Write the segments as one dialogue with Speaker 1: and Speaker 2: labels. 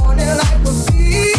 Speaker 1: Morning light will see.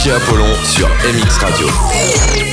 Speaker 1: DJ Apollon sur MX Radio.